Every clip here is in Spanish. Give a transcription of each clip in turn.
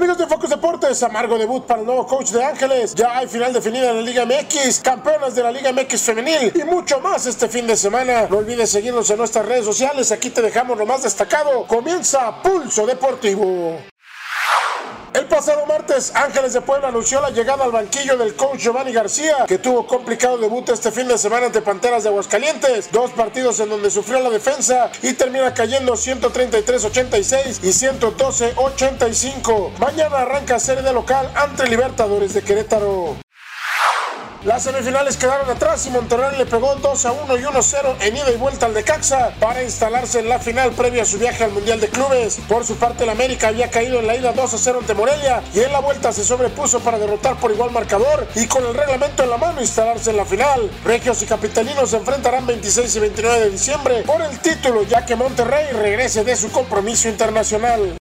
Amigos de Focus Deportes, amargo debut para el nuevo coach de Ángeles. Ya hay final definida en la Liga MX, campeonas de la Liga MX femenil y mucho más este fin de semana. No olvides seguirnos en nuestras redes sociales, aquí te dejamos lo más destacado. Comienza Pulso Deportivo. El pasado martes, Ángeles de Puebla anunció la llegada al banquillo del coach Giovanni García, que tuvo complicado debut este fin de semana ante Panteras de Aguascalientes. Dos partidos en donde sufrió la defensa y termina cayendo 133-86 y 112-85. Mañana arranca serie de local ante Libertadores de Querétaro. Las semifinales quedaron atrás y Monterrey le pegó 2 a 1 y 1 0 en ida y vuelta al de Caxa para instalarse en la final previa a su viaje al Mundial de Clubes. Por su parte, el América había caído en la ida 2 a 0 ante Morelia y en la vuelta se sobrepuso para derrotar por igual marcador y con el reglamento en la mano instalarse en la final. Regios y Capitalinos se enfrentarán 26 y 29 de diciembre por el título ya que Monterrey regrese de su compromiso internacional.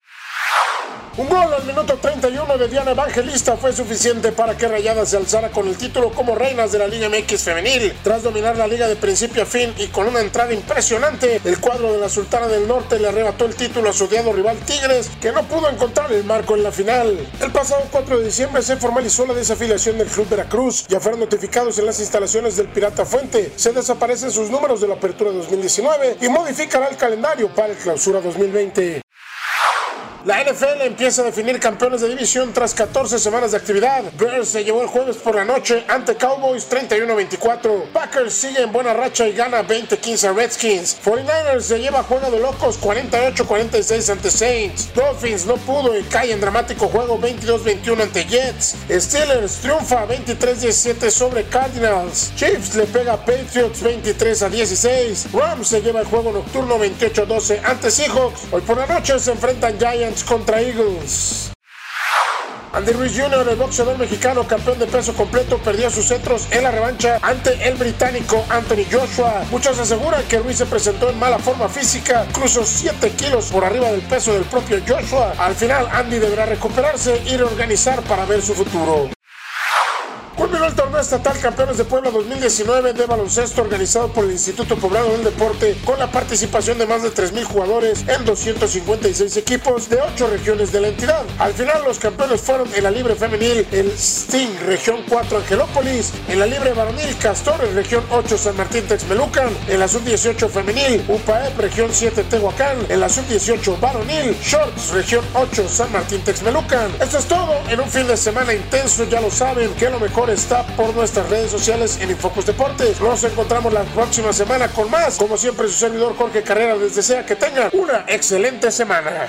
Un gol al minuto 31 de Diana Evangelista fue suficiente para que Rayadas se alzara con el título como reinas de la Liga MX femenil. Tras dominar la liga de principio a fin y con una entrada impresionante, el cuadro de la Sultana del Norte le arrebató el título a su odiado rival Tigres, que no pudo encontrar el marco en la final. El pasado 4 de diciembre se formalizó la desafiliación del Club Veracruz. Ya fueron notificados en las instalaciones del Pirata Fuente. Se desaparecen sus números de la apertura 2019 y modificará el calendario para el clausura 2020. La NFL empieza a definir campeones de división tras 14 semanas de actividad. Bears se llevó el jueves por la noche ante Cowboys 31-24. Packers sigue en buena racha y gana 20-15 a Redskins. 49ers se lleva juego de locos 48-46 ante Saints. Dolphins no pudo y cae en dramático juego 22-21 ante Jets. Steelers triunfa 23-17 sobre Cardinals. Chiefs le pega a Patriots 23 a 16. Rams se lleva el juego nocturno 28-12 ante Seahawks. Hoy por la noche se enfrentan Giants contra Eagles. Andy Ruiz Jr., el boxeador mexicano campeón de peso completo, perdió sus centros en la revancha ante el británico Anthony Joshua. Muchos aseguran que Ruiz se presentó en mala forma física, cruzó 7 kilos por arriba del peso del propio Joshua. Al final, Andy deberá recuperarse y reorganizar para ver su futuro. Culminó el torneo estatal Campeones de Puebla 2019 de baloncesto organizado por el Instituto Poblado del Deporte con la participación de más de 3.000 jugadores en 256 equipos de 8 regiones de la entidad. Al final los campeones fueron en la libre femenil el Sting Región 4 Angelópolis, en la libre varonil Castores Región 8 San Martín Texmelucan, en la sub-18 femenil UPAEP Región 7 Tehuacán, en la sub-18 varonil Shorts Región 8 San Martín Texmelucan. Esto es todo en un fin de semana intenso, ya lo saben que lo mejor está por nuestras redes sociales en Infocus Deportes. Nos encontramos la próxima semana con más. Como siempre, su servidor Jorge Carrera les desea que tengan una excelente semana.